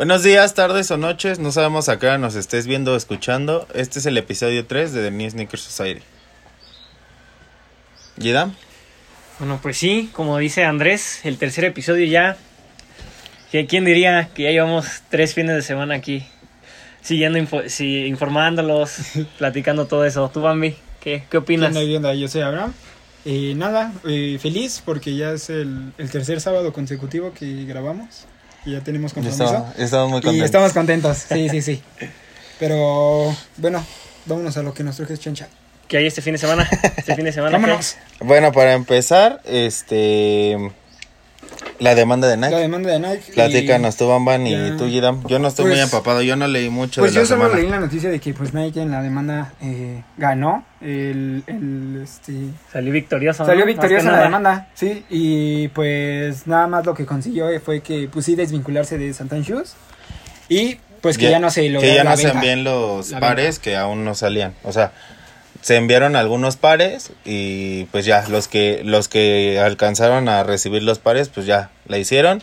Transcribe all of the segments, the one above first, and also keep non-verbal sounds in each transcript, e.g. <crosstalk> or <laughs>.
Buenos días, tardes o noches, no sabemos a qué hora nos estés viendo o escuchando. Este es el episodio 3 de The New Sneaker Society. ¿Yida? Bueno, pues sí, como dice Andrés, el tercer episodio ya. ¿Qui- ¿Quién diría que ya llevamos tres fines de semana aquí? Siguiendo, info- sí, informándolos, <laughs> platicando todo eso. ¿Tú, Bambi? ¿Qué, qué ¿Qué opinas? qué onda? Yo soy Abraham. Y nada, eh, feliz porque ya es el, el tercer sábado consecutivo que grabamos. Y ya tenemos compromiso. Estamos, estamos muy y contentos. estamos contentos, sí, sí, sí. <laughs> Pero bueno, vámonos a lo que nos truje Chencha. ¿Qué hay este fin de semana? Este fin de semana. <laughs> ¿qué? Vámonos. Bueno, para empezar, este... La demanda de La Nike. demanda de Nike. Platícanos tú, Bamban, y Ya. tú, Yidam. Yo no estoy Pues- muy empapado, yo no leí mucho Pues de la yo solo semana. leí la noticia de que pues Nike en la demanda eh, ganó el, el este Salió victorioso. Salió victorioso en la demanda, sí, y pues nada más lo que consiguió fue que pues sí desvincularse de Santan Shoes y pues que ya, no se logró Que ya la no se venta. envíen los La pares que aún no salían. O sea, se enviaron algunos pares y pues ya, los que, los que alcanzaron a recibir los pares, pues ya la hicieron.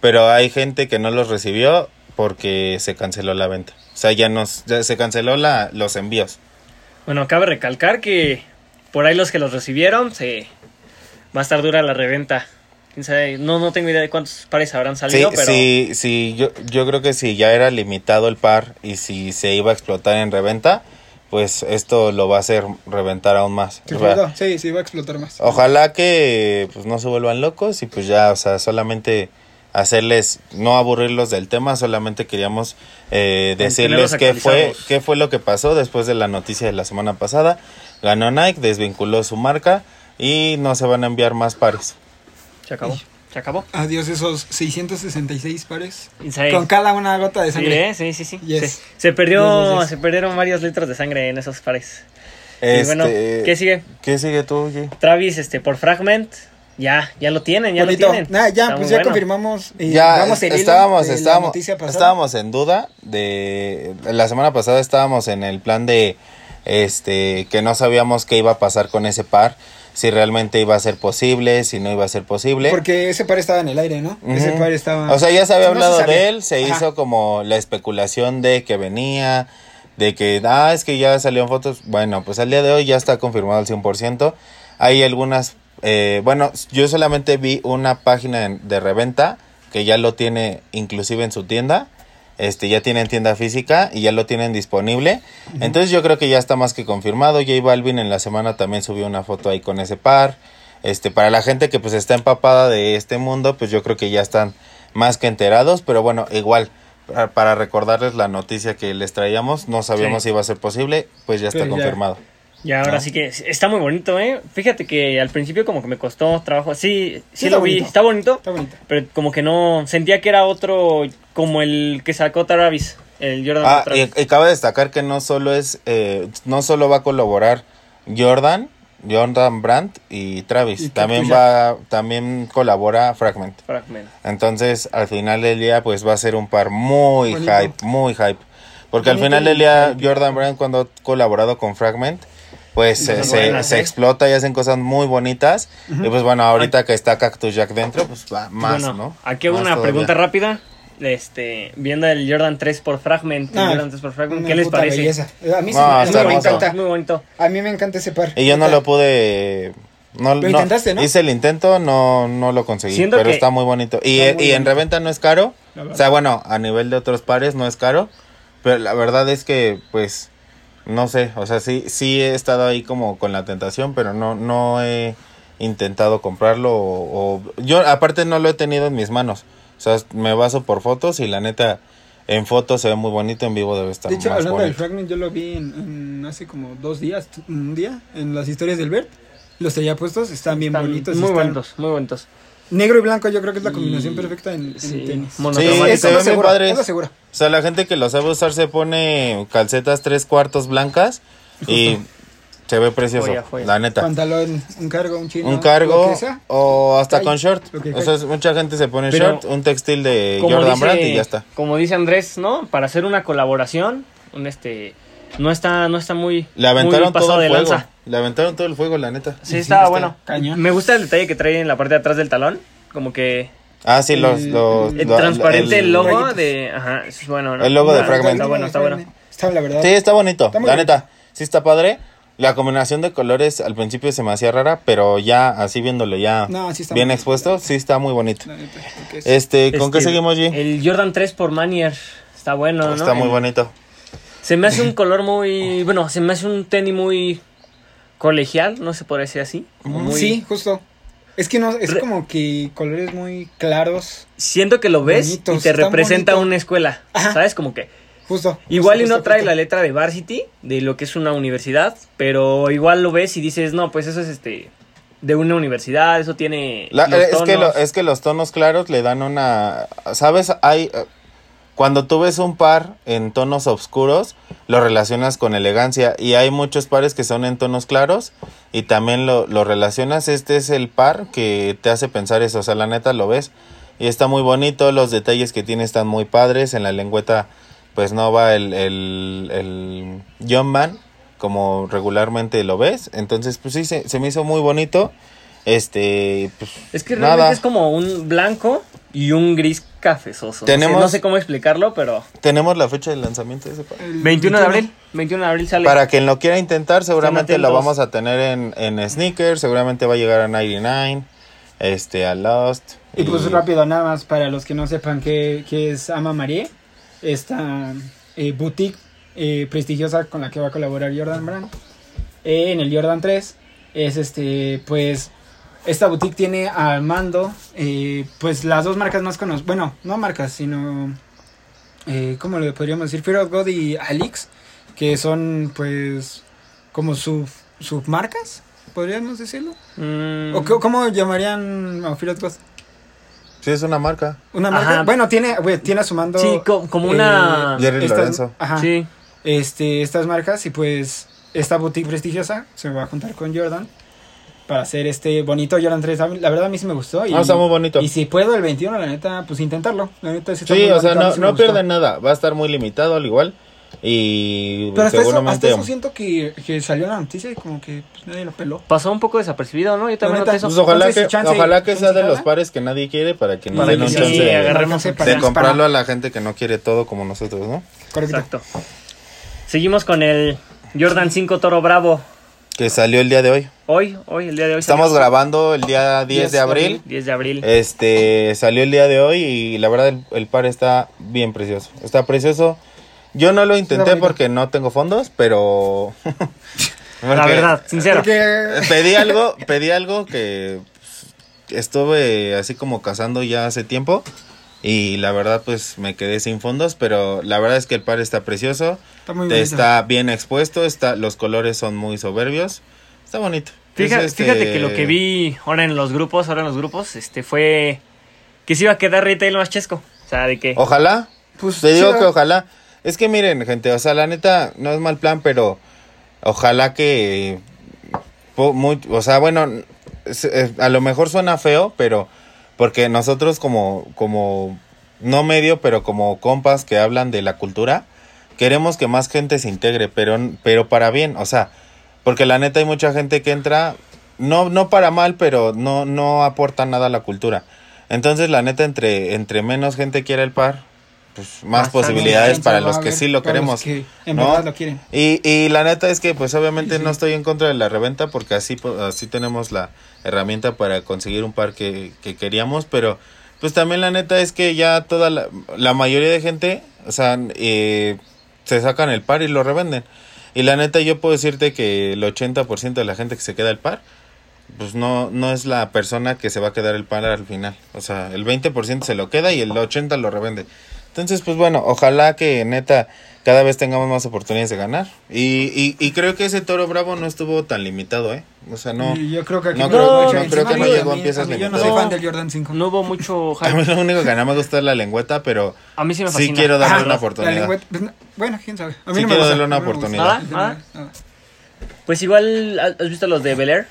Pero hay gente que no los recibió porque se canceló la venta. O sea, ya, nos, ya se canceló la, los envíos. Bueno, cabe recalcar que por ahí los que los recibieron, se va a estar dura la reventa. No, no tengo idea de cuántos pares habrán Sí, salido, pero sí, sí, yo, yo creo que si ya era limitado el par y si se iba a explotar en reventa, pues esto lo va a hacer reventar aún más. Sí, O sea, claro, sí, sí, va a explotar más. Ojalá que pues no se vuelvan locos y pues ya, o sea, solamente hacerles, no aburrirlos del tema, solamente queríamos eh, decirles qué fue, qué fue lo que pasó después de la noticia de la semana pasada. Ganó Nike, desvinculó su marca y no se van a enviar más pares. se acabó. Se acabó. Adiós esos 666 pares Insane. con cada una gota de Sí, sangre. ¿eh? sí, sí, sí. Yes. Se, se perdió, Yes, yes, yes. se perdieron varios litros de sangre en esos pares. Y Este, bueno, ¿qué sigue? ¿Qué sigue tú? Travis, este, por Fragment, ya, ya lo tienen, ya Bonito. lo tienen. Nah, ya, Está pues ya bueno. confirmamos y Ya vamos el hilo estábamos, estábamos, estábamos en duda de la semana pasada estábamos en el plan de este que no sabíamos qué iba a pasar con ese par, si realmente iba a ser posible, si no iba a ser posible. Porque ese par estaba en el aire, ¿no? Ese par estaba O sea, ya se había No se hablado de él, se Ajá. hizo como la especulación de que venía, de que, ah, es que ya salieron fotos. Bueno, pues al día de hoy ya está confirmado al 100%. Hay algunas, eh, bueno, yo solamente vi una página de reventa que ya lo tiene inclusive en su tienda. Este, ya tienen tienda física y ya lo tienen disponible. Entonces yo creo que ya está más que confirmado. J Balvin en la semana también subió una foto ahí con ese par. Este, para la gente que pues está empapada de este mundo, pues yo creo que ya están más que enterados, pero bueno, igual, para, para recordarles la noticia que les traíamos, no sabíamos Sí. si iba a ser posible, pues ya está ya. confirmado. Y ahora ¿no? sí que está muy bonito, ¿eh? Fíjate que al principio como que me costó trabajo. Sí, sí, está lo vi, está bonito, Está bonito. pero como que no, sentía que era otro, como el que sacó Travis, el Jordan Ah, Travis. y, y cabe destacar que no solo es, eh, no solo va a colaborar Jordan, Jordan Brandt y Travis, Y también va, también colabora Fragment. Fragment. Entonces, al final del día, pues va a ser un par muy Bonito. hype, muy hype. Porque al final del día. Jordan Brand, cuando ha colaborado con Fragment, pues se, se- se ¿eh? explota y hacen cosas muy bonitas. Y pues bueno, ahorita que está Cactus Jack dentro, pues va más, bueno, ¿no? aquí hago una todavía. pregunta rápida. Este, viendo el Jordan 3 por Fragment, el Ah, Jordan 3 por Fragment, ¿qué les parece? belleza. A mí sí No, me- encanta. Muy bonito. A mí me encanta ese par. Y yo no lo pude... No, Lo no, intentaste, ¿no? Hice el intento, no, no lo conseguí, Siento pero que- está muy bonito. Y, muy y en reventa no es caro. O sea, bueno, a nivel de otros pares no es caro. Pero la verdad es que, pues, no sé. O sea, sí, sí he estado ahí como con la tentación, pero no, no he intentado comprarlo. O, o- yo, aparte, no lo he tenido en mis manos. O sea, me baso por fotos y la neta, en fotos se ve muy bonito, en vivo debe estar De hecho, más hablando del bonito. Fragment, yo lo vi en, en hace como dos días, un día, en las historias del Bert. Los tenía puestos, están bien Están bonitos. Muy están- bonitos, muy bonitos. Negro y blanco yo creo que es la combinación Y- perfecta en, en sí, tenis. mono- Sí, se es lo seguro. O sea, la gente que lo sabe usar se pone calcetas tres cuartos blancas y <laughs> se ve precioso, Joya, joya. la neta. Pantalón, un cargo, un chino. un lo cargo que sea. o hasta con short. lo que O sea, mucha gente se pone Pero, short, un textil de Jordan dice, Brand y ya está. Como dice Andrés, ¿no? Para hacer una colaboración, un este no está no está muy Le aventaron muy pasado todo el de fuego. lanza. Le aventaron todo el fuego, la neta. Sí, Sí, estaba está bueno. cañón. Me gusta el detalle que trae en la parte de atrás del talón, como que Ah, sí, los... El- los- El lo- transparente el, logo Rayitos. de. Ajá, es bueno, ¿no? El logo de Fragment. Está bueno, está bueno. Está la verdad. Sí, está bonito. Está la neta, sí está padre. La combinación de colores al principio se me hacía rara, pero ya así viéndolo ya No, sí está bien expuesto, sí está muy bonito. Es- Este, ¿con qué Este, seguimos, G? El Jordan 3 por Manier. Está bueno, ¿no? Está muy El- bonito. Se me hace un <laughs> color muy. Bueno, se me hace un tenis muy colegial, no se puede decir así. muy- Sí, justo. Es que no, es Re- como que colores muy claros. Siento que lo ves Bonitos, y te representa bonito. una escuela. Ajá. ¿Sabes? Como que. Justo. Igual y justo, no trae justo. la letra de Varsity, de lo que es una universidad, pero igual lo ves y dices, no, pues eso es este. De una universidad, eso tiene. La- los es, que lo- es que los tonos claros le dan una... ¿Sabes? Hay... eh, Cuando tú ves un par en tonos oscuros, lo relacionas con elegancia. Y hay muchos pares que son en tonos claros y también lo, lo relacionas. Este es el par que te hace pensar eso. O sea, la neta lo ves. Y está muy bonito. Los detalles que tiene están muy padres. En la lengüeta, pues no va el, el, el John Man como regularmente lo ves. Entonces, pues sí, se, se me hizo muy bonito. Este, pues Es que realmente nada. es como un blanco y un gris cafezoso. No sé- Tenemos- No sé, cómo explicarlo, pero. Tenemos la fecha de lanzamiento de ese par. El 21 de abril. 21 de abril sale. Para quien lo quiera intentar, seguramente lo vamos a tener en, en sneakers, seguramente va a llegar a 99, este, a Lost. Y pues rápido, nada más para los que no sepan qué, qué es Ama Marie, esta eh, boutique eh, prestigiosa con la que va a colaborar Jordan Brand eh, en el Jordan 3. Es este, pues, esta boutique tiene al mando, eh, pues las dos marcas más conocidas, bueno, no marcas, sino, eh, ¿cómo le podríamos decir? Fear of God y Alix, que son pues como sub, submarcas, podríamos decirlo. Mm, ¿O cómo llamarían a Fear of God? Sí, es una marca. Una Ajá. marca. Bueno, tiene, güey, tiene a su mando. Sí, co- como una- eh, Jerry estas- Lorenzo. Ajá. Sí. Este, estas marcas y pues esta boutique prestigiosa se va a juntar con Jordan para hacer este bonito Jordan 3. A mí- La verdad a mí sí me gustó. Y, Ah, está muy bonito. Y si puedo el 21, la neta, pues intentarlo. La neta sí está Sí, muy o sea, no, no pierden nada, va a estar muy limitado al igual. Y Pero hasta eso, hasta eso siento que, que salió la noticia y como que pues, nadie lo peló. Pasó un poco desapercibido, ¿no? Yo también neta, noté eso. Pues ojalá Entonces, que, chance- ojalá que sea de los pares que nadie quiere para que Para den un sí, chance de, agarremos de de comprarlo a la gente que no quiere todo como nosotros, ¿no? Correcto. Exacto. Seguimos con el Jordan 5 Toro Bravo. Que salió el día de hoy. Hoy, hoy, el día de hoy. Estamos salió. grabando el día 10 10 de de abril. 10 de abril. Este salió el día de hoy y la verdad el, el par está bien precioso. Está precioso. Yo no lo intenté porque no tengo fondos, pero <laughs> la verdad, sincero. Porque pedí algo, pedí algo que pues, estuve así como cazando ya hace tiempo y la verdad pues me quedé sin fondos, pero la verdad es que el par está precioso, está muy bonito. está bien expuesto, está los colores son muy soberbios. Está bonito. Fíjate, Es, este, fíjate que lo que vi ahora en los grupos, ahora en los grupos, este fue que se iba a quedar retail más chesco. O sea, de que Ojalá, Pues, Te digo sí, que ojalá. Es que miren, gente, o sea, la neta no es mal plan, pero ojalá que. muy- o sea, bueno, a lo mejor suena feo, pero. Porque nosotros, como, como. No medio, pero como compas que hablan de la cultura, queremos que más gente se integre, pero, pero para bien, o sea, porque la neta hay mucha gente que entra. No, no para mal, pero no, no aporta nada a la cultura. Entonces, la neta, entre, entre menos gente quiera el par, pues más posibilidades para los que sí lo queremos. que en ¿no? verdad lo quieren. Y, y la neta es que pues obviamente Sí, sí. no estoy en contra de la reventa porque así, así tenemos la herramienta para conseguir un par que, que queríamos, pero pues también la neta es que ya toda la, la mayoría de gente, o sea, eh, se sacan el par y lo revenden. Y la neta yo puedo decirte que el 80% de la gente que se queda el par, pues no, no es la persona que se va a quedar el par al final. O sea, el 20% se lo queda y el 80% lo revende. Entonces, pues bueno, ojalá que neta cada vez tengamos más oportunidades de ganar. Y, y, y creo que ese toro bravo no estuvo tan limitado, ¿eh? O sea, no. Y yo creo que aquí no creo- no creo que no llegó a piezas a mí Yo no limitadas. soy fan del Jordan 5. no hubo mucho <laughs> A mí hype. lo único que nada me gusta es la lengüeta, pero A mí sí me sí fascina. quiero darle Ajá, una la oportunidad. lengüeta, pues, no- bueno, quién sabe. A mí Sí no me quiero gusta, darle una oportunidad. ¿Nada? Nada. Pues igual, ¿has visto los de Bel Air?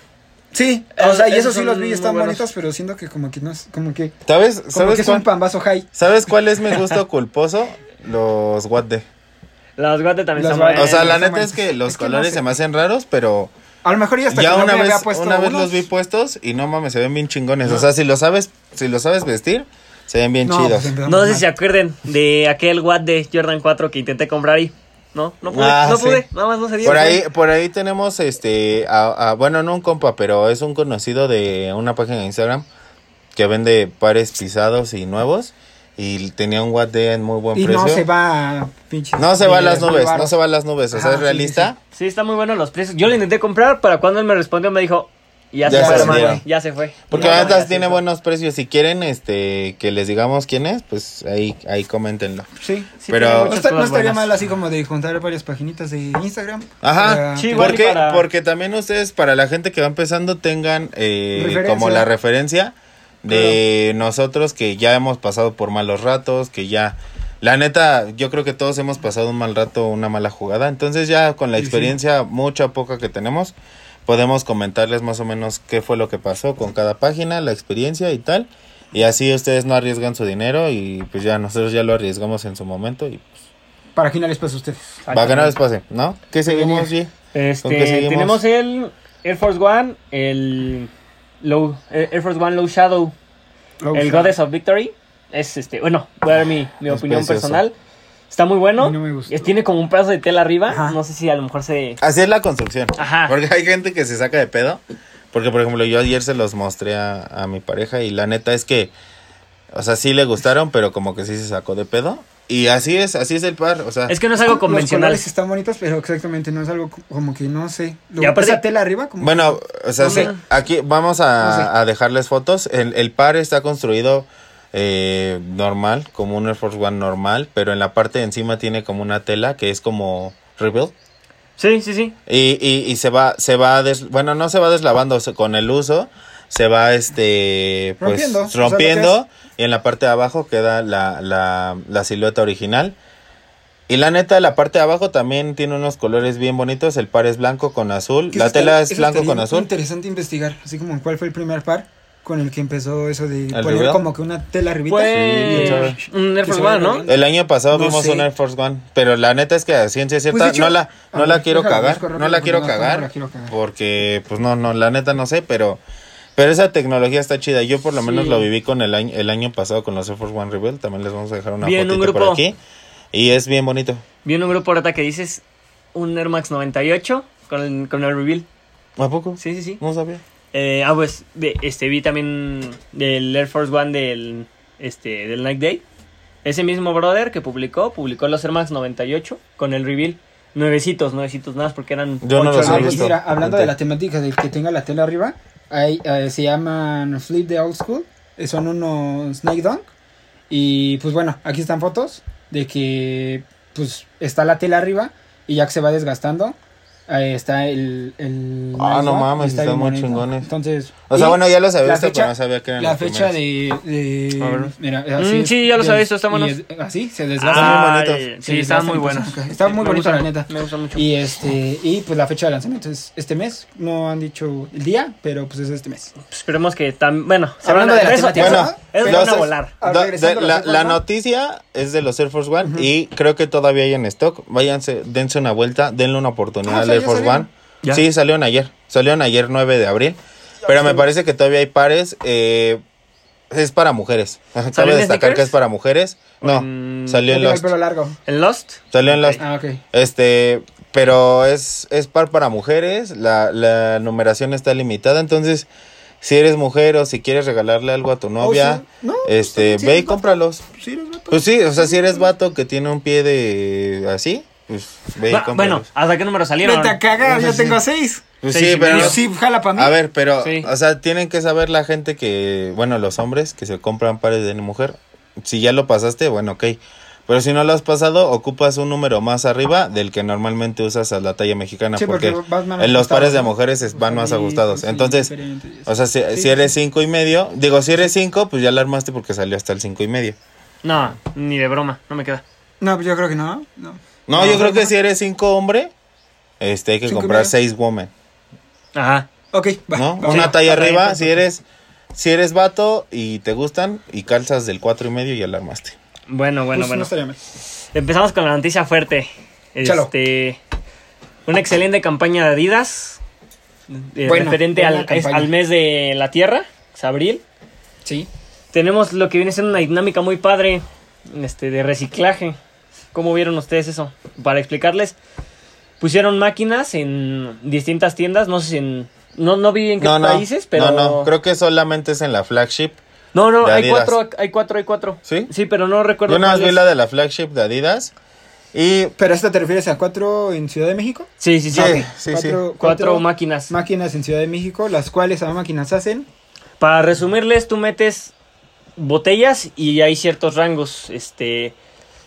Sí, o sea, y esos sí los son vi, están buenos. bonitos, pero siento que como que no es, como que, ¿Sabes? como ¿Sabes, que es cuál, un pambazo high. ¿Sabes cuál es mi gusto culposo? Los Watt Los Guate también Los están Guate. O sea, buenos. la neta es que los Es que no colores sé. se me hacen raros, pero A lo mejor ya hasta ya que no una me vez, había puesto una vez unos, los vi puestos y no mames, se ven bien chingones. O sea, si lo sabes, si lo sabes vestir, Se ven bien No, chidos. pues, empezamos No sé si se acuerden de aquel Watt de Jordan 4 que intenté comprar ahí. No, no pude, Ah, no sí. pude, nada más no se dio. Por ahí, por ahí tenemos este, a- a- bueno, no un compa, pero es un conocido de una página de Instagram que vende pares pisados y nuevos y tenía un watt de en muy buen Y precio. no se va a pinches. No se va a las nubes, no se va a las nubes, o sea, es sí, realista. Sí, está muy bueno los precios. Yo lo intenté comprar, para cuando él me respondió me dijo, ya, Ya se, se fue, hermano, ya se fue. Porque Ya, la neta ya se tiene fue. buenos precios. Si quieren este que les digamos quién es, pues ahí, ahí coméntenlo. Sí. Sí, pero- No, está- no estaría buenas. mal así como de juntar varias paginitas de Instagram. Ajá. para- Sí, igual ¿Por y qué? para- Porque también ustedes, para la gente que va empezando, tengan eh, como la referencia de nosotros que ya hemos pasado por malos ratos, que ya... La neta, yo creo que todos hemos pasado un mal rato, una mala jugada. Entonces ya con la Sí, sí. experiencia mucha poca que tenemos, podemos comentarles más o menos qué fue lo que pasó con cada página, la experiencia y tal. Y así ustedes no arriesgan su dinero y pues ya nosotros ya lo arriesgamos en su momento y Para que no les pase a ustedes. va a ganar espacio, ¿no? ¿Qué seguimos, G? Este, ¿Con qué seguimos? tenemos el Air Force One, el Low, Air Force One Low Shadow, el Goddess of Victory. Es este, bueno, voy a dar mi, mi opinión precioso. personal. Está muy bueno. A mí no me gustó. Tiene como un pedazo de tela arriba. Ajá. No sé si a lo mejor se. Así es la construcción. Ajá. Porque hay gente que se saca de pedo. Porque, por ejemplo, yo ayer se los mostré a, a mi pareja y la neta es que, o sea, sí le gustaron, pero como que sí se sacó de pedo. Y así es, así es el par. O sea, Es que no es algo Los convencional. colores están bonitos, pero exactamente no es algo co- como que no sé. Y aparte- esa tela arriba, como bueno, o sea, No sí, sé. aquí vamos a, No sé. a dejarles fotos. El, el par está construido eh, normal, como un Air Force One normal, pero en la parte de encima tiene como una tela que es como rebuild. Sí, sí, sí. Y, y, y se va, se va, des- bueno, no se va deslavando con el uso, se va, este, pues, Rompiendo, o sea, lo rompiendo, y en la parte de abajo queda la, la, la silueta original. Y la neta, la parte de abajo también tiene unos colores bien bonitos, el par es blanco con azul, la tela es blanco con azul. interesante investigar, así como cuál fue el primer par con el que empezó eso de poner como que una tela arribita. Fue Sí, un Air Force One, ¿no? El año pasado No vimos sé. un Air Force One, pero la neta es que a ciencia cierta Pues, hecho, no la, no a la ver, quiero cagar, no la quiero no, no cagar, la quiero cagar. porque pues no, no, la neta no sé, pero pero esa tecnología está chida. Yo por lo menos Sí. lo viví con el año, el año pasado con los Air Force One Rebel, también les vamos a dejar una Bien, un fotito por aquí y es bien bonito. Vi un grupo ahorita que dices un Air Max 98 con el, con el reveal. ¿A poco? Sí, sí, sí. No sabía. Eh, ah, pues de, este, vi también del Air Force One del, este, del Night Day. Ese mismo brother que publicó, publicó los Air Max 98 con el reveal. Nuevecitos, nuevecitos nada más porque eran Yo no los he nueve. visto. mira, hablando de la temática del que tenga la tela arriba, hay, eh, se llaman Flip the Old School, eh, son unos Snake Dunk. Y pues bueno, aquí están fotos de que pues está la tela arriba y ya que se va desgastando, ahí está el... el Ah, no mames, está están muy bonito. chingones. Entonces... O sea, bueno, ya los había la visto, fecha- pero no sabía que eran La los fecha primeros. de... de- A ver. mira, Mm, así es, sí, ya los de- había visto, están buenos. es- Así, se desgasta. Ah, muy bonitos. sí, están muy desgastan, buenos. pues, Está muy Me bonito, gusta- la neta. Me gusta mucho. Y este y pues la fecha de lanzamiento es este mes. No han dicho el día, pero pues es este mes. Esperemos que tan bueno. se Hablando van a- de la eso- Bueno, los- van a volar. De- la, Air Force la noticia es de los Air Force One y creo que todavía hay en stock. Váyanse, dense una vuelta, denle una oportunidad Ah, Air Force salieron. One. Ya. Sí, salieron ayer. Salieron ayer 9 de abril. Pero me parece que todavía hay pares. eh, es para mujeres. <laughs> Cabe ¿Salió destacar que es para mujeres. No, salió en Tiene el Lost. pelo largo. ¿En Lost? Salió en Lost. Ah, ok. Este, pero es, es par para mujeres, la, la numeración está limitada, entonces si eres mujer o si quieres regalarle algo a tu novia, sí. No, este, sí, ve y cómpralos. Sí, eres vato. Pues sí, o sea, si eres vato que tiene un pie de así, pues ve y Va- bueno, cómpralos. ¿hasta qué número salieron? Vete a cagar, yo sí. tengo seis. Pues seis sí, y pero medio. Sí, jala para mí. a ver, pero, Sí. o sea, tienen que saber la gente que, bueno, los hombres que se compran pares de mujer, si ya lo pasaste, bueno, ok. Pero si no lo has pasado, ocupas un número más arriba del que normalmente usas a la talla mexicana. Sí, porque porque vas más en los ajustado, pares de ¿no? mujeres es- van más ajustados. Entonces, o sea, si, Sí, si eres cinco y medio, digo, si eres cinco, pues ya la armaste porque salió hasta el cinco y medio. No, ni de broma, no me queda. No, pues yo creo que no. No, No, yo creo que si eres cinco hombre, este, hay que Cinco y comprar medio. seis women, Ajá. Ok, va. ¿no? vamos. Una talla arriba, si eres, si eres vato y te gustan y calzas del cuatro y medio, ya la armaste. Bueno, bueno, Pues bueno. no estaría mal. Empezamos con la noticia fuerte. Échalo. Este, una excelente campaña de Adidas. eh, Buena, referente buena al, es- campaña. al mes de la Tierra, es abril. Sí. tenemos lo que viene siendo una dinámica muy padre este, de reciclaje. ¿Cómo vieron ustedes eso? Para explicarles, pusieron máquinas en distintas tiendas, no sé si en... No, no vi en qué No, no. países, pero... No, no. Creo que solamente es en la flagship. No, no, hay cuatro, hay cuatro, hay cuatro. ¿Sí? Sí, pero no recuerdo Yo nada más vi la de la flagship de Adidas. Y. ¿Pero esto te refieres a cuatro en Ciudad de México? Sí, sí, sí. Sí, sí, sí. cuatro, Cuatro máquinas. máquinas en Ciudad de México, las cuales a máquinas hacen. Para resumirles, tú metes botellas y hay ciertos rangos, este,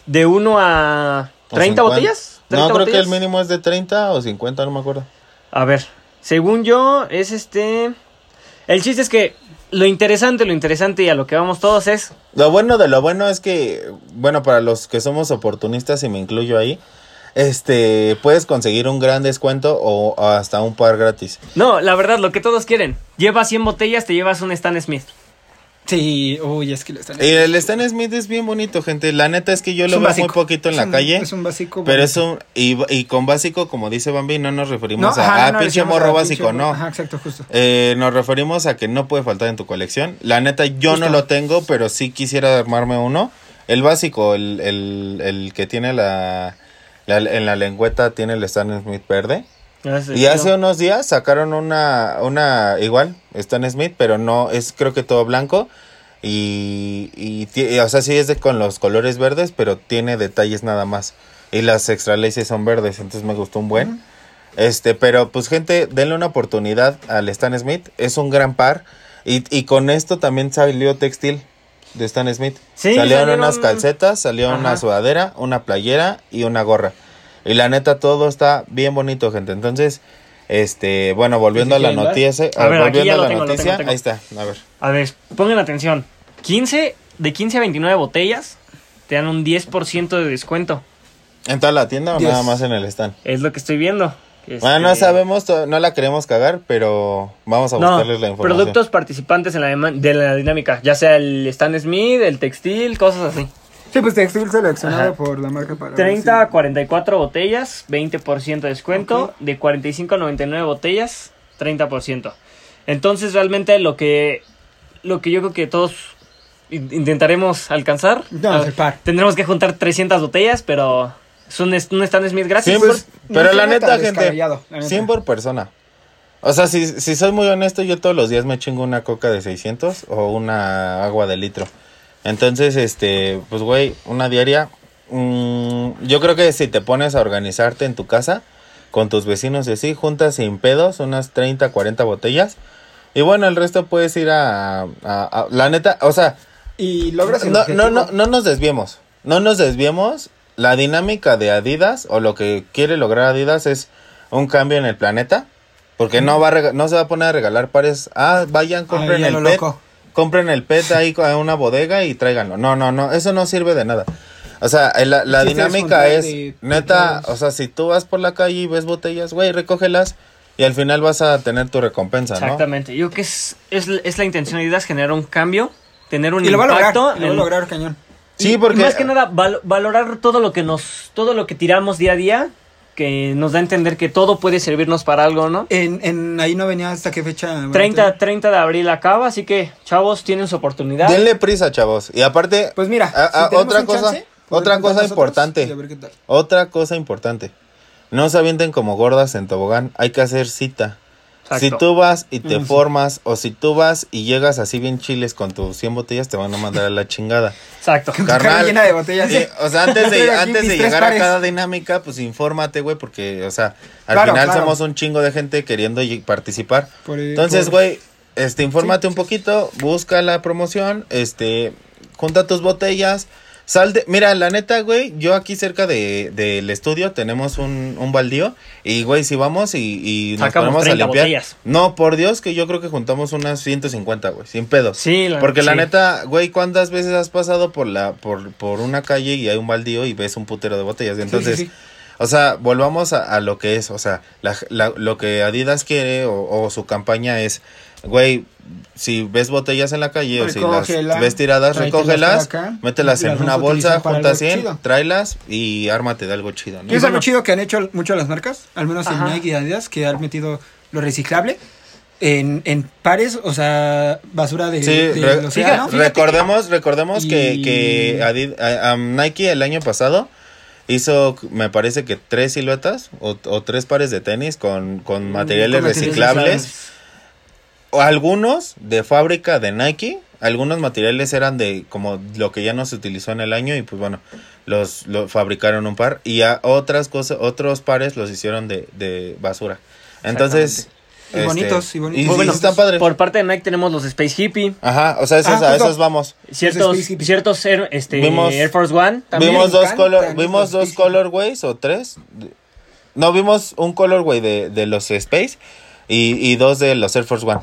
de 1 a o 30 50. botellas. No, 30 creo que el mínimo es de 30 o 50, no me acuerdo. A ver, según yo, es este... El chiste es que lo interesante, lo interesante y a lo que vamos todos es... Lo bueno de lo bueno es que, bueno, para los que somos oportunistas y me incluyo ahí, este, puedes conseguir un gran descuento o hasta un par gratis. No, la verdad, lo que todos quieren. Llevas 100 botellas, te llevas un Stan Smith. Sí, uy, es que lo están. Y el Stan Smith es bien bonito, gente. La neta es que yo Es lo veo básico. muy poquito en la un- calle. Es un básico. Pero bonito. es un, y, y con básico, como dice Bambi, no nos referimos No, a, ajá, ah, no, pinche morro a básico, pinche- no. Ajá, exacto, justo. Eh, nos referimos a que no puede faltar en tu colección. La neta, yo no lo tengo, pero sí quisiera armarme uno. El básico, el, el, el que tiene la, la- En la lengüeta tiene el Stan Smith verde. Y hace unos días sacaron una, una igual, Stan Smith, pero no, es creo que todo blanco. Y, y, o sea, sí es de, con los colores verdes, pero tiene detalles nada más. Y las extra laces son verdes, entonces me gustó un buen. Este, pero pues gente, denle una oportunidad al Stan Smith, es un gran par. Y, y con esto también salió textil de Stan Smith. Sí, salieron, salieron- unas calcetas, salió una sudadera, una playera y una gorra. Y la neta todo está bien bonito, gente. Entonces, este, bueno, volviendo a la noticia, A ver, aquí volviendo ya a la tengo, lo noticia, tengo, tengo. ahí está, a ver. A ver, pongan atención. 15, de 15 a 29 botellas te dan un 10% de descuento. ¿En toda la tienda o nada más en el stand? Es lo que estoy viendo. Bueno, no Este, sabemos, no la queremos cagar, pero vamos a No, buscarles la información. productos participantes en la, de la dinámica, ya sea el Stan Smith, el textil, cosas así. Sí, pues textil seleccionado Ajá. por la marca para. 30 a 44 botellas, 20% de descuento. De 45 a 99 botellas, 30%. Entonces, realmente lo que, lo que yo creo que todos in- intentaremos alcanzar, No, par. tendremos que juntar 300 botellas, pero es un, es un Stan Smith gratis. 100 pues, por- no pero la neta, gente, la neta. 100 por persona. O sea, si, si soy muy honesto, yo todos los días me chingo una coca de 600 o una agua de litro. Entonces, este, pues, güey, una diaria. mm, yo creo que si te pones a organizarte en tu casa con tus vecinos y así, juntas sin pedos unas 30, 40 botellas. Y bueno, el resto puedes ir a, a- a- la neta, o sea, Y logras el no, no, no, no nos desviemos. No nos desviemos. La dinámica de Adidas o lo que quiere lograr Adidas es un cambio en el planeta. Porque no va a no se va a poner a regalar pares. Ah, vayan, compren Ay, ya el lo PET. loco. Compren el PET ahí a una bodega y tráiganlo. No, no, no. Eso no sirve de nada. O sea, la, la dinámica es, neta, o sea, si tú vas por la calle y ves botellas, güey, recógelas y al final vas a tener tu recompensa, ¿no? Exactamente. Yo creo que es, es, es la intención de Adidas generar un cambio, tener un Y lo va a lograr. impacto. Lo va a en- lograr cañón. Sí, y- porque y más que nada val- valorar todo lo que nos todo lo que tiramos día a día que nos da a entender que todo puede servirnos para algo, ¿no? En, en ahí no venía hasta qué fecha. a 30, tener? 30 de abril acaba, así que chavos tienen su oportunidad. denle prisa, chavos. Y aparte, Pues mira, si otra un cosa- chance, otra cosa importante. y a ver qué tal. Otra cosa importante. No se avienten como gordas en tobogán. Hay que hacer cita. Exacto. Si tú vas y te Mm, sí. formas, o si tú vas y llegas así bien chiles con tus 100 botellas, te van a mandar a la chingada. Exacto. Carnal. llena de botellas. O sea, antes de, <laughs> antes de llegar a cada dinámica, pues infórmate, güey, porque, o sea, al Claro, final claro. somos un chingo de gente queriendo participar. Por- Entonces, por- güey, este, infórmate un poquito, busca la promoción, este, junta tus botellas, sal de, mira, la neta, güey, yo aquí cerca de, del estudio tenemos un, un baldío, y, güey, si vamos y, y nos Sacamos ponemos a 30 limpiar, botellas. no, por Dios, que yo creo que juntamos unas 150, güey, sin pedos. Sí, la- Porque la neta, güey, ¿cuántas veces has pasado por la por, por una calle y hay un baldío y ves un putero de botellas? Sí, Entonces, sí, sí. o sea, volvamos a, a lo que es, o sea, la- la- lo que Adidas quiere o, o su campaña es, güey, si ves botellas en la calle o si las ves tiradas, recógelas, acá, mételas en una bolsa, juntas algo 100, chido. tráelas y ármate de algo chido, ¿no? Y es algo chido que han hecho mucho las marcas, al menos Ajá. en Nike y Adidas, que han metido lo reciclable. en, en pares, o sea, basura de, Sí, re- fíjate recordemos, recordemos que, Y- que Adid- a- a Nike el año pasado hizo, me parece que tres siluetas o, o tres pares de tenis con, con materiales con materiales reciclables. Algunos de fábrica de Nike, algunos materiales eran de como lo que ya no se utilizó en el año y pues bueno, los, lo fabricaron un par y a otras cosas, otros pares los hicieron de, de basura. Entonces, Y bonitos, y bonitos. y Pues bueno, están padres. Por parte de Nike tenemos los Space Hippie, Ajá, o sea, esos, Ah, a esos vamos. ciertos, ciertos Air, este, Vimos- Air Force One. También. Vimos dos color, vimos dos colorways o tres. No, vimos un colorway de, de los Space y, y dos de los Air Force One.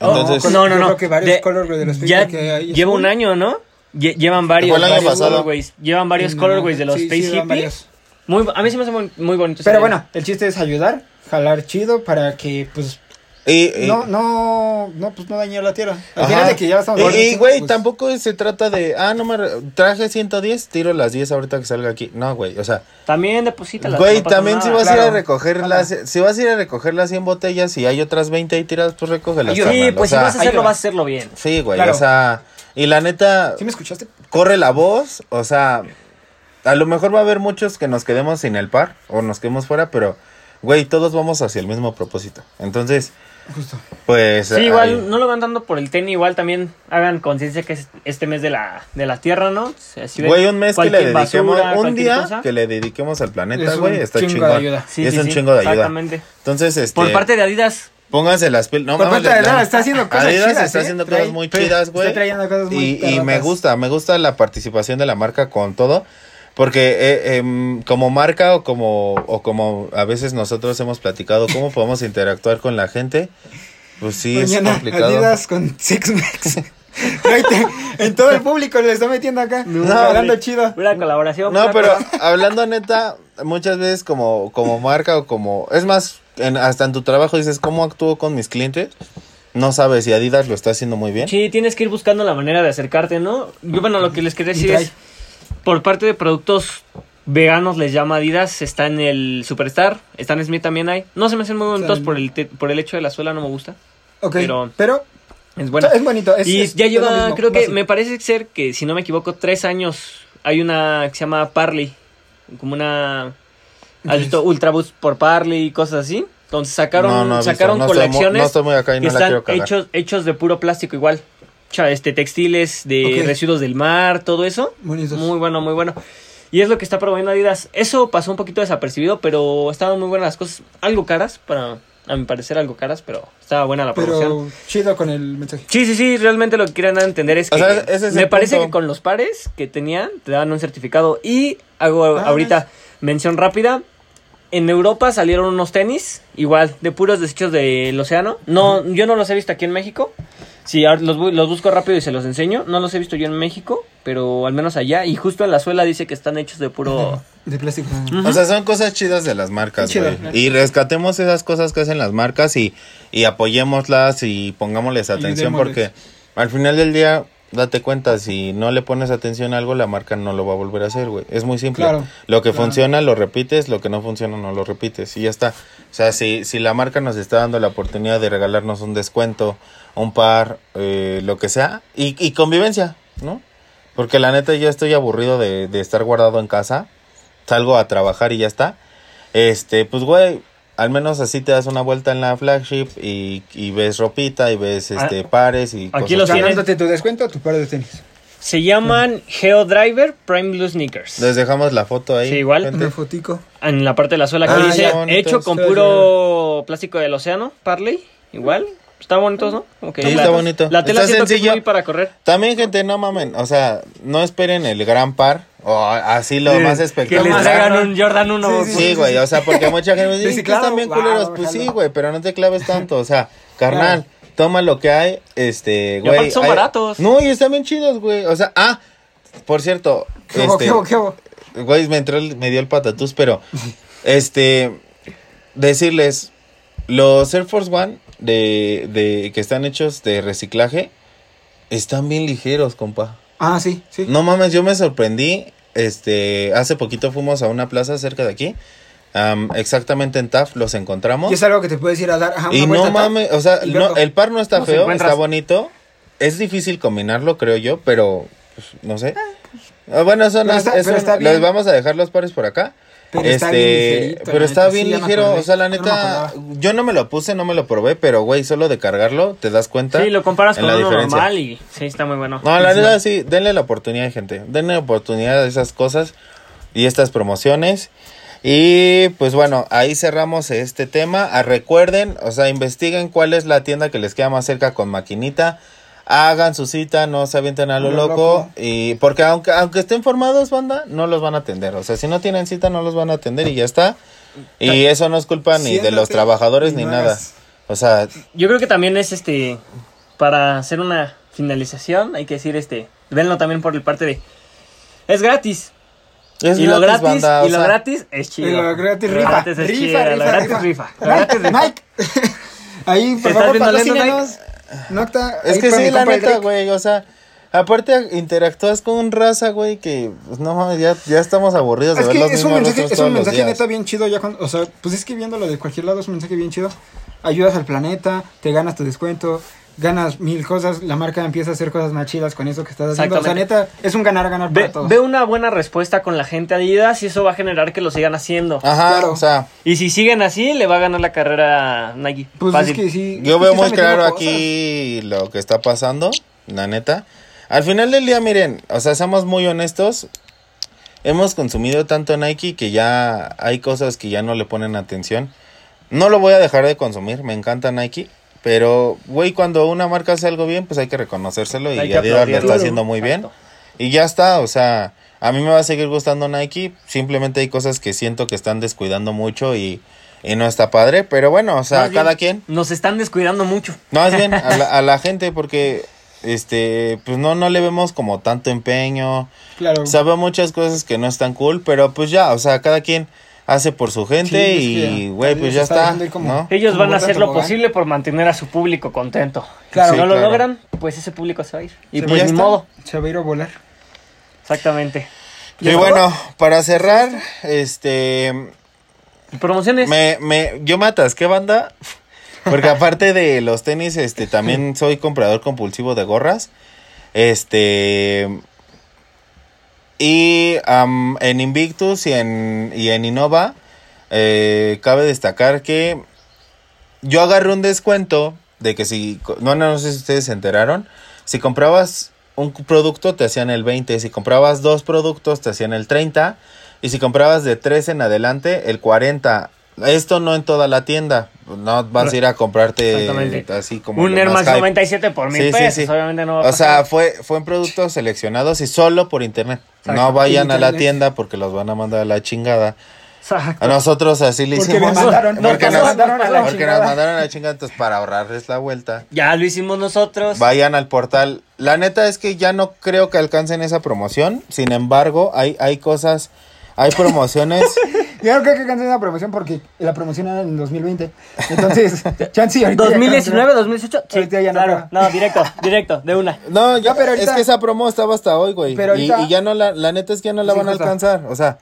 Oh, Entonces, no, no, yo no. creo que varios De- de los Space ya porque hay lleva un año, ¿no? Lle- llevan varios, colorways. Llevan varios No, colorways de los sí, Space sí, van Hippie. varios. Muy, a mí sí me hace muy, muy bonito. Pero bueno, el chiste es ayudar, jalar chido para que, pues, y, y- no, no, no, pues no dañar la tierra. De que ya estamos Y- güey, pues, tampoco se trata de, ah, no me traje 110, tiro las 10 ahorita que salga aquí. No, güey, o sea, También deposítalas. güey, no pasa también si vas a ir a recoger Ajá. las, si vas a ir a recoger las 100 botellas y hay otras 20 ahí tiradas, pues recógelas. Sí, carnal, pues o sea, si vas a hacerlo, vas a hacerlo bien. Sí, güey, Claro. o sea, y la neta, ¿Sí me escuchaste? corre la voz, o sea, a lo mejor va a haber muchos que nos quedemos sin el par o nos quedemos fuera, pero, güey, todos vamos hacia el mismo propósito. Entonces, Justo. pues... Sí, ay, igual no lo van dando por el tenis, igual también hagan conciencia que es este mes de la, de la Tierra, ¿no? Ven Güey, un mes que le cualquier dediquemos, basura, un día cosa. que le dediquemos al planeta, Es un güey, está chingo de ayuda. Sí, y es sí, un sí, chingo de ayuda. Exactamente. Entonces, este... Por parte de Adidas, Pónganse las pilas. No, Por mames, parte de Adidas, está haciendo cosas Adidas chidas, está ¿eh? haciendo Trae- cosas muy chidas, güey. está trayendo cosas muy y, y me gusta, me gusta la participación de la marca con todo. Porque eh, em, como marca o como, o como a veces nosotros hemos platicado, cómo podemos interactuar con la gente, pues sí, Mañana, es complicado. Adidas con Six <laughs> en todo el público le está metiendo acá. hablando chido. una colaboración. No, una pero <laughs> hablando neta, muchas veces como, como marca o como... Es más, en- hasta en tu trabajo dices, ¿cómo actúo con mis clientes? No sabes si Adidas lo está haciendo muy bien. Sí, tienes que ir buscando la manera de acercarte, ¿no? Yo, bueno, lo que les quería decir es, por parte de productos veganos les llama Adidas, está en el Superstar, está en Smith también hay. No se me hacen muy bonitos por el, te- por el hecho de la suela, no me gusta. Ok, Pero- pero, Es buena. es bonito. Es, y es- ya lleva, mismo, creo que básico. me parece ser que, si no me equivoco, tres años. Hay una que se llama Parley, como una... ¿Has visto Ultra Boost por Parley y cosas así? Entonces sacaron, No, no visto, sacaron no estoy colecciones no estoy muy acá y que no la están hechos, hechos de puro plástico igual. Este, textiles de residuos del mar, todo eso. Bonitos. Muy bueno, muy bueno. Y es lo que está promoviendo Adidas. Eso pasó un poquito desapercibido, pero estaban muy buenas las cosas. Algo caras, para a mi parecer algo caras, pero estaba buena la promoción. Pero chido con el mensaje. Sí, sí, sí, realmente lo que quieren entender es O que sea, ese es me parece punto. que con los pares que tenían te daban un certificado y hago Ah, ahorita mención rápida. En Europa salieron unos tenis, igual, de puros desechos del océano. No, yo no los he visto aquí en México. Sí, ahora los, bu- los busco rápido y se los enseño. No los he visto yo en México, pero al menos allá. Y justo en la suela dice que están hechos de puro... <laughs> De plástico. O sea, son cosas chidas de las marcas, güey. Y rescatemos esas cosas que hacen las marcas y, y apoyémoslas y pongámosles atención porque al final del día, date cuenta, si no le pones atención a algo, la marca no lo va a volver a hacer, güey. Es muy simple. Claro, lo que claro. funciona lo repites, lo que no funciona no lo repites y ya está. O sea, si, si la marca nos está dando la oportunidad de regalarnos un descuento, un par, eh, lo que sea, y, y convivencia, ¿no? Porque la neta ya estoy aburrido de, de estar guardado en casa. Salgo a trabajar y ya está. Este, pues güey, al menos así te das una vuelta en la flagship y, y ves ropita y ves este Ah, pares y aquí cosas los. Ganándote tu descuento, tu par de tenis. Se llaman Geodriver Prime Blue Sneakers. Les dejamos la foto ahí. Sí, igual. gente. Una fotico. En la parte de la suela que Ah, dice hecho con puro plástico del océano, Parley, igual. Están bonitos, ¿no? Como que Sí, la- está bonito. La tela Está siento que es sencillo. muy para correr. También, gente, no mamen. O sea, no esperen el gran par o así lo Sí, más Que espectacular. les traigan un Jordan 1. Sí, Sí, güey, o sea, porque mucha gente me dice, "Es que están bien wow, culeros. Pues sí, güey, pero no te claves tanto. O sea, carnal, toma lo que hay, este, güey. son hay- baratos. No, y están bien chidos, güey. O sea, ah, por cierto, ¿Qué hubo, este, qué hubo, qué hubo? güey, me entró, el- me dio el patatús, pero, este, decirles, los Air Force One de, de, que están hechos de reciclaje, están bien ligeros, compa. Ah, sí, sí. No mames, yo me sorprendí. Este, hace poquito fuimos a una plaza cerca de aquí. am, exactamente en TAF los encontramos. Y es algo que te puedes ir a dar. ajá, Y no mames, o sea, no, el par no está No feo, está bonito. Es difícil combinarlo, creo yo, pero pues, no sé. Ah, bueno, eso no Pero es- está- eso está no- les bien. vamos a dejar los pares por acá. Pero está bien ligerito, pero la está neta, bien sí, ligero, o sea, la Yo no me neta, yo no me lo puse, no me lo probé, pero güey, solo de cargarlo te das cuenta. Sí, lo comparas en con la uno diferencia. normal y sí, está muy bueno. No, la neta sí, denle la oportunidad, gente. Denle oportunidad a esas cosas y estas promociones. Y pues bueno, ahí cerramos este tema. Ah, recuerden, o sea, investiguen cuál es la tienda que les queda más cerca con maquinita. Hagan su cita, no se avienten a lo A lo loco. loco. Y porque aunque, aunque estén formados, banda, no los van a atender. O sea, si no tienen cita, no los van a atender y ya está. Y eso no es culpa ni de los trabajadores ni no nada. O sea, Yo creo que también es este para hacer una finalización, hay que decir este, venlo también por el parte de es gratis. es y lo gratis, gratis, banda, o y lo sea, gratis es chido. Y lo gratis Lo rifa. gratis es rifa, chido, rifa, lo gratis rifa. rifa. Lo gratis rifa. Mike. <laughs> Ahí, por ¿Estás favor, viendo Nocta, Es que sí, la neta, güey, o sea, aparte interactúas con un raza, güey, que, pues, no, mames, ya, ya estamos aburridos de Es ver que los es un mensaje, es un mensaje neta bien chido ya cuando, o sea, pues es que viéndolo de cualquier lado es un mensaje bien chido. Ayudas al planeta, te ganas tu descuento, ganas mil cosas, la marca empieza a hacer cosas más chidas con eso que estás haciendo. O sea, neta, es un ganar ganar para Ve, todos. ve una buena respuesta con la gente Adidas y eso va a generar que lo sigan haciendo. Ajá, Claro. o sea, Y si siguen así, le va a ganar la carrera a Nike. Pues Fácil. es que sí. yo veo muy claro cosas. aquí lo que está pasando, la neta. Al final del día, miren, o sea, seamos muy honestos, hemos consumido tanto Nike que ya hay cosas que ya no le ponen atención. No lo voy a dejar de consumir, me encanta Nike. Pero, güey, cuando una marca hace algo bien, pues hay que reconocérselo y que Adidas lo está haciendo muy bien. Y ya está, o sea, a mí me va a seguir gustando Nike. Simplemente hay cosas que siento que están descuidando mucho y, y no está padre. Pero bueno, o sea, Más bien, cada quien. Nos están descuidando mucho. Más bien a la, <laughs> a la gente porque, este, pues no, no le vemos como tanto empeño. Claro. O sea, veo muchas cosas que no están cool, pero pues ya, o sea, cada quien hace por su gente Sí, y, güey, pues ya está está, dejando ir como- ¿no? Ellos van a hacer lo posible por mantener a su público contento. Claro. si no lo logran, pues ese público se va a ir. Y Se pues ya ni está. modo. Se va a ir a volar. Exactamente. Y bueno, para cerrar, este, Promociones. Me, me, yo me atasqué, banda. Porque <laughs> aparte de los tenis, este, también soy comprador compulsivo de gorras. Este. Y am, en Invictus y en, y en Innova, eh, cabe destacar que yo agarré un descuento de que si, no, no, no sé si ustedes se enteraron, si comprabas un producto te hacían el 20, si comprabas dos productos te hacían el 30 y si comprabas de 3 en adelante el 40. Esto no en toda la tienda, no vas a ir a comprarte Exactamente. así como un Air Max hype. 97 por mil Sí, pesos. sí. Obviamente no va a O sea, fue, fue en productos seleccionados y solo por internet. Exacto. No vayan a la tienda porque los van a mandar a la chingada. Exacto. A nosotros así le Porque hicimos. mandaron- porque no, nos, nos mandaron a la porque nos mandaron a la chingada. Entonces, para ahorrarles la vuelta, Ya lo hicimos nosotros. vayan al portal. La neta es que ya no creo que alcancen esa promoción. Sin embargo, hay, hay cosas, hay promociones. <laughs> Yo no creo que cancelen la promoción porque la promoción era en 2020. Entonces, <laughs> chance y ahorita ya 2019, 2018. Sí, ya no claro. creo. No, directo, directo, de una. No, ya, No, pero ahorita- es que esa promo estaba hasta hoy, güey. Pero Y, ahorita- y ya no la, la neta es que ya no la Sí, van a alcanzar. O sea,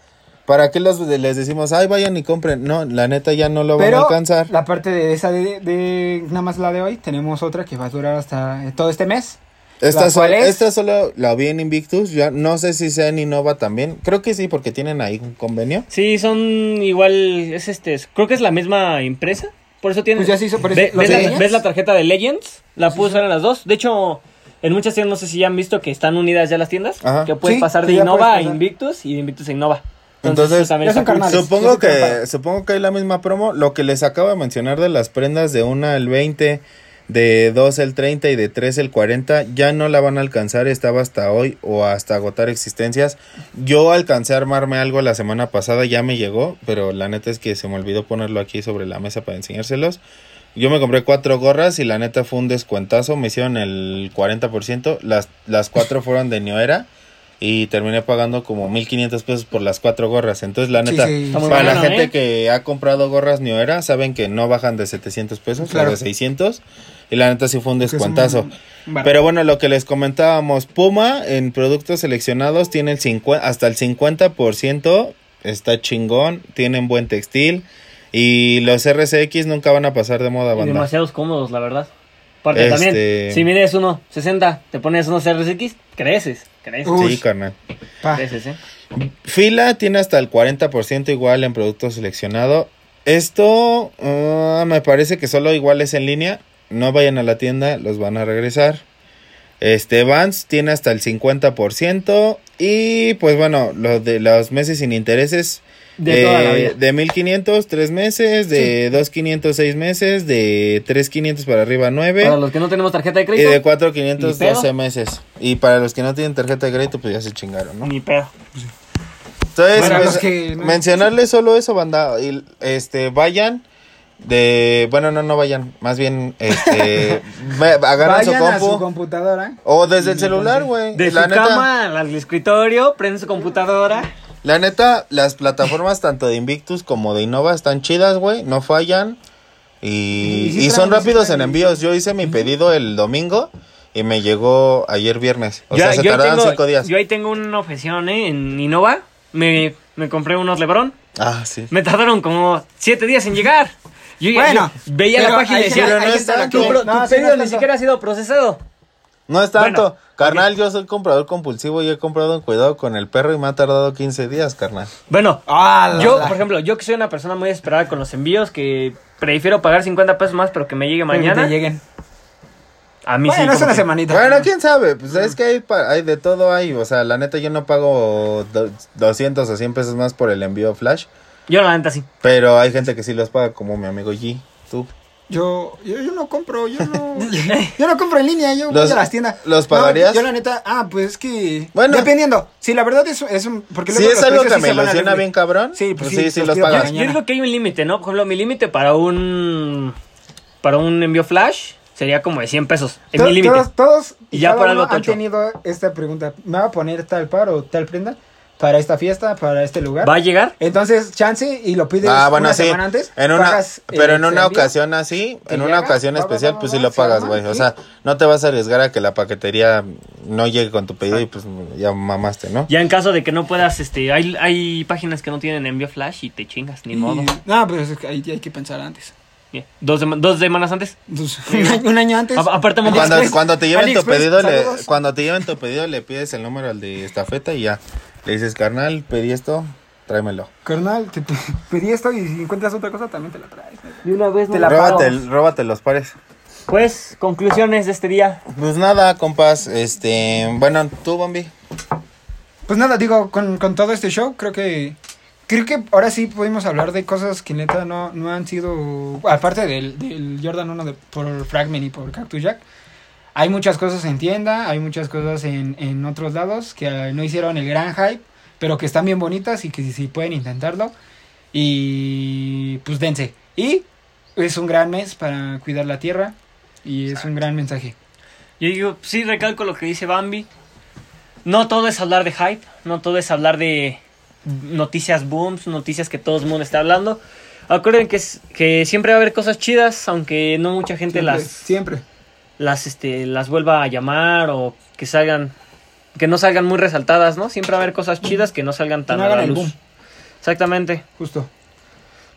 ¿para qué los, les decimos, ay, vayan y compren? No, la neta ya no lo van a alcanzar. la parte de esa de, de nada más la de hoy, tenemos otra que va a durar hasta todo este mes. Esta, ¿La so- es? esta solo la vi en Invictus. Ya no sé si sea en Innova también. Creo que sí, porque tienen ahí un convenio. Sí, son igual, es este, creo que es la misma empresa. Por eso tienen. Pues ya se hizo, por eso- Ve- ¿los ¿ves, la, Legends? ves la tarjeta de Legends? La pude usar en las dos. De hecho, en muchas tiendas, no sé si ya han visto que están unidas ya las tiendas. Ajá. Que puedes Sí, pasar de Innova puedes a. Invictus y de Invictus a Innova. Entonces, carnales. Supongo sí que, supongo que hay la misma promo. Lo que les acabo de mencionar de las prendas de una el 20, de dos el 30 y de tres el 40, ya no la van a alcanzar. Estaba hasta hoy o hasta agotar existencias. Yo alcancé a armarme algo la semana pasada, ya me llegó, pero la neta es que se me olvidó ponerlo aquí sobre la mesa para enseñárselos. Yo me compré cuatro gorras y la neta fue un descuentazo. Me hicieron el 40%. Las, las cuatro fueron de Neoera. Y terminé pagando como 1500 pesos por las cuatro gorras. Entonces, la neta, sí. Para la gente ¿eh? que ha comprado gorras New Era, saben que no bajan de 700 pesos, Claro. o de 600. Y la neta sí fue un descuentazo. Bueno, Pero bueno, lo que les comentábamos, Puma en productos seleccionados tiene el 50, hasta el 50% está chingón, tienen buen textil y los RCX nunca van a pasar de moda, Y banda. demasiados cómodos, la verdad. Porque Este- también, si mides 1.60, te pones unos RSX, creces, creces, Uh. Sí, carnal. Pa. creces, ¿eh? Fila tiene hasta el 40% igual en producto seleccionado. Esto ah, me parece que solo igual es en línea. No vayan a la tienda, los van a regresar. Este Vans tiene hasta el 50%. Y pues bueno, lo de los meses sin intereses. De toda la vida. de 1500, 3 meses. De 2500, 6 meses. De 3500 para arriba, 9. Para los que no tenemos tarjeta de Y crédito, de 4500, Ni pedo. 12 meses. Y para los que no tienen tarjeta de crédito, pues ya se chingaron, ¿no? ni pedo. Entonces, Para pues, que mencionarles solo eso, banda. Y, este, vayan de. Bueno, no, no vayan. Más bien, este. <laughs> agarran su Vayan a su compu. computadora. o desde el y celular, güey. De La su neta, cama al escritorio, prende su computadora. La neta, las plataformas <laughs> tanto de Invictus como de Innova están chidas, güey. No fallan. Y, Y sí y son traen- sí rápidos en traen- envíos. Yo hice mi pedido el domingo y me llegó ayer viernes. O yo, sea, se tardaron tengo, cinco días. yo ahí tengo una obsesión, ¿eh? En Innova, me, me compré unos Lebron. Ah, sí. Me tardaron como 7 días en llegar. Yo, yo Bueno, veía la página y decía, no tu, no, tu pedido no es ni tanto. siquiera ha sido procesado. No es tanto. Bueno, carnal, yo soy comprador compulsivo y he comprado en cuidado con el perro y me ha tardado 15 días, carnal. Bueno, Ah, la- yo, la- por ejemplo, yo que soy una persona muy esperada con los envíos, que prefiero pagar 50 pesos más, pero que me llegue que mañana. te lleguen. A mí Bueno, sí. es una que- semanita. Bueno, quién sabe, pues es que hay, pa- hay de todo hay, o sea, la neta yo no pago do- 200 o 100 pesos más por el envío flash, Yo la neta sí. pero hay gente que sí los paga, como mi amigo G, tú. Yo, yo, yo no compro, yo no, <laughs> yo no compro en línea, yo Los- voy a las tiendas. ¿los No, pagarías? yo la neta, ah, pues es que, Bueno. dependiendo, si la verdad es, es un, porque Si es algo que me ilusiona bien cabrón, Sí, pues pues sí, sí, sí los los para pagas. Yo digo que hay un límite, ¿no? Por ejemplo, mi límite para un para un envío flash sería como de 100 pesos. Es To- mi límite. Todos, todos Y ya algo uno han tenido esta pregunta, ¿me va a poner tal par o tal prenda para esta fiesta, para este lugar? ¿Va a llegar? Entonces, chance y lo pides Ah, bueno, una sí. semana antes. En una, pagas, pero eh, en una ocasión así, en una llega, ocasión especial, va, pues va, sí lo pagas, güey. O sea, no te vas a arriesgar a que la paquetería no llegue con tu pedido y pues ya mamaste, ¿no? Ya en caso de que no puedas, este, hay, hay páginas que no tienen envío flash y te chingas, ni Y- modo. No, pero es que ahí hay que pensar antes. Dos, sema- dos semanas antes. <laughs> Un, año, antes. A- aparte, Cuando, cuando te lleven tu pedido, le, cuando te lleven tu pedido, le pides el número al de estafeta y ya. Le dices, carnal, pedí esto, tráemelo. Carnal, te pe- <laughs> pedí esto y si encuentras otra cosa también te la traes. Y una vez Te la Róbate, el- róbate los pares. Pues, conclusiones de este día. Pues nada, compas, este, bueno, tú, Bombi. Pues nada, digo, con, con todo este show, creo que. Creo que ahora sí pudimos hablar de cosas que neta no, no han sido. Aparte del, del Jordan 1 de, por Fragment y por Cactus Jack. Hay muchas cosas en tienda, hay muchas cosas en, en otros lados que eh, no hicieron el gran hype, pero que están bien bonitas y que si pueden intentarlo. Y pues dense. Y es un gran mes para cuidar la tierra y es un gran mensaje. Yo digo, sí, recalco lo que dice Bambi. No todo es hablar de hype, no todo es hablar de noticias booms, noticias que todo el mundo está hablando. Acuerden que, es- que siempre va a haber cosas chidas, aunque no mucha gente Siempre, las, Siempre. las, este, las vuelva a llamar o que salgan, que no salgan muy resaltadas, ¿no? Siempre va a haber cosas chidas que no salgan tan no a la luz. boom. Exactamente. Justo.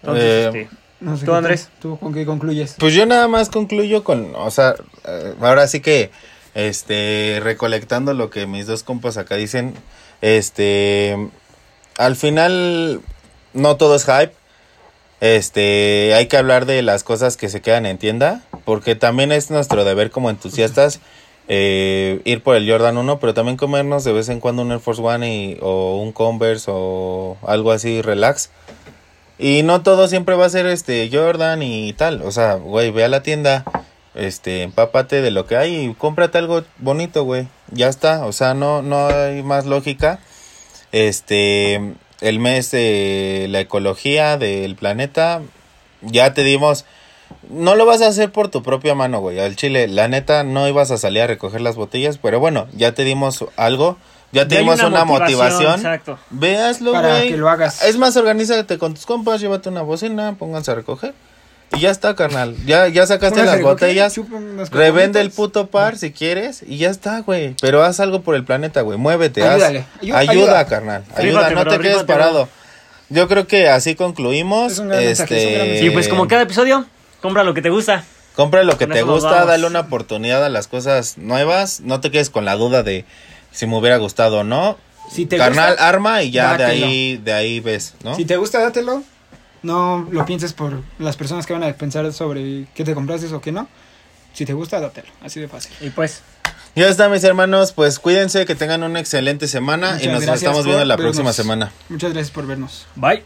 Entonces, Eh, este, No sé ¿Tú, Andrés? ¿Tú con qué concluyes? Pues yo nada más concluyo con, o sea, eh, ahora sí que, este, recolectando lo que mis dos compas acá dicen, este, al final no todo es hype, este, hay que hablar de las cosas que se quedan en tienda, porque también es nuestro deber como entusiastas eh, ir por el Jordan 1, pero también comernos de vez en cuando un Air Force One y, o un Converse o algo así relax. Y no todo siempre va a ser este Jordan y tal. O sea, güey, ve a la tienda, este, empápate de lo que hay y cómprate algo bonito, güey. Ya está. O sea, no, no hay más lógica. Este, el mes de la ecología del planeta, ya te dimos. No lo vas a hacer por tu propia mano, güey. Al chile, la neta, no ibas a salir a recoger las botellas, pero bueno, ya te dimos algo. Ya te ya dimos una, motivación. Exacto. Véaslo, Para güey. que lo hagas. Es más, organízate con tus compas, llévate una bocina, pónganse a recoger. Y ya está, carnal. Ya, ya sacaste las botellas. Revende el puto par si quieres. Y ya está, güey. Pero haz algo por el planeta, güey. Muévete. haz- Ayúdale. Ayu- ayuda, ayuda. carnal. Ayuda, no bro, te quedes parado. yo creo que así concluimos. Es un gran mensaje, es un gran este, mensaje. Y pues como cada episodio, compra lo que te gusta. Compra lo que Con te gusta, dale una oportunidad a las cosas nuevas. No te quedes con la duda de si me hubiera gustado o no. Si te Carnal, gusta, arma y ya de ahí, de ahí ves, ¿no? si te gusta, dátelo. No lo pienses por las personas que van a pensar sobre qué te compraste o qué no. Si te gusta, dátelo. Así de fácil. Y pues, Ya está, mis hermanos. Pues cuídense, que tengan una excelente semana y nos estamos viendo la vernos. próxima semana. Muchas gracias por vernos. bye.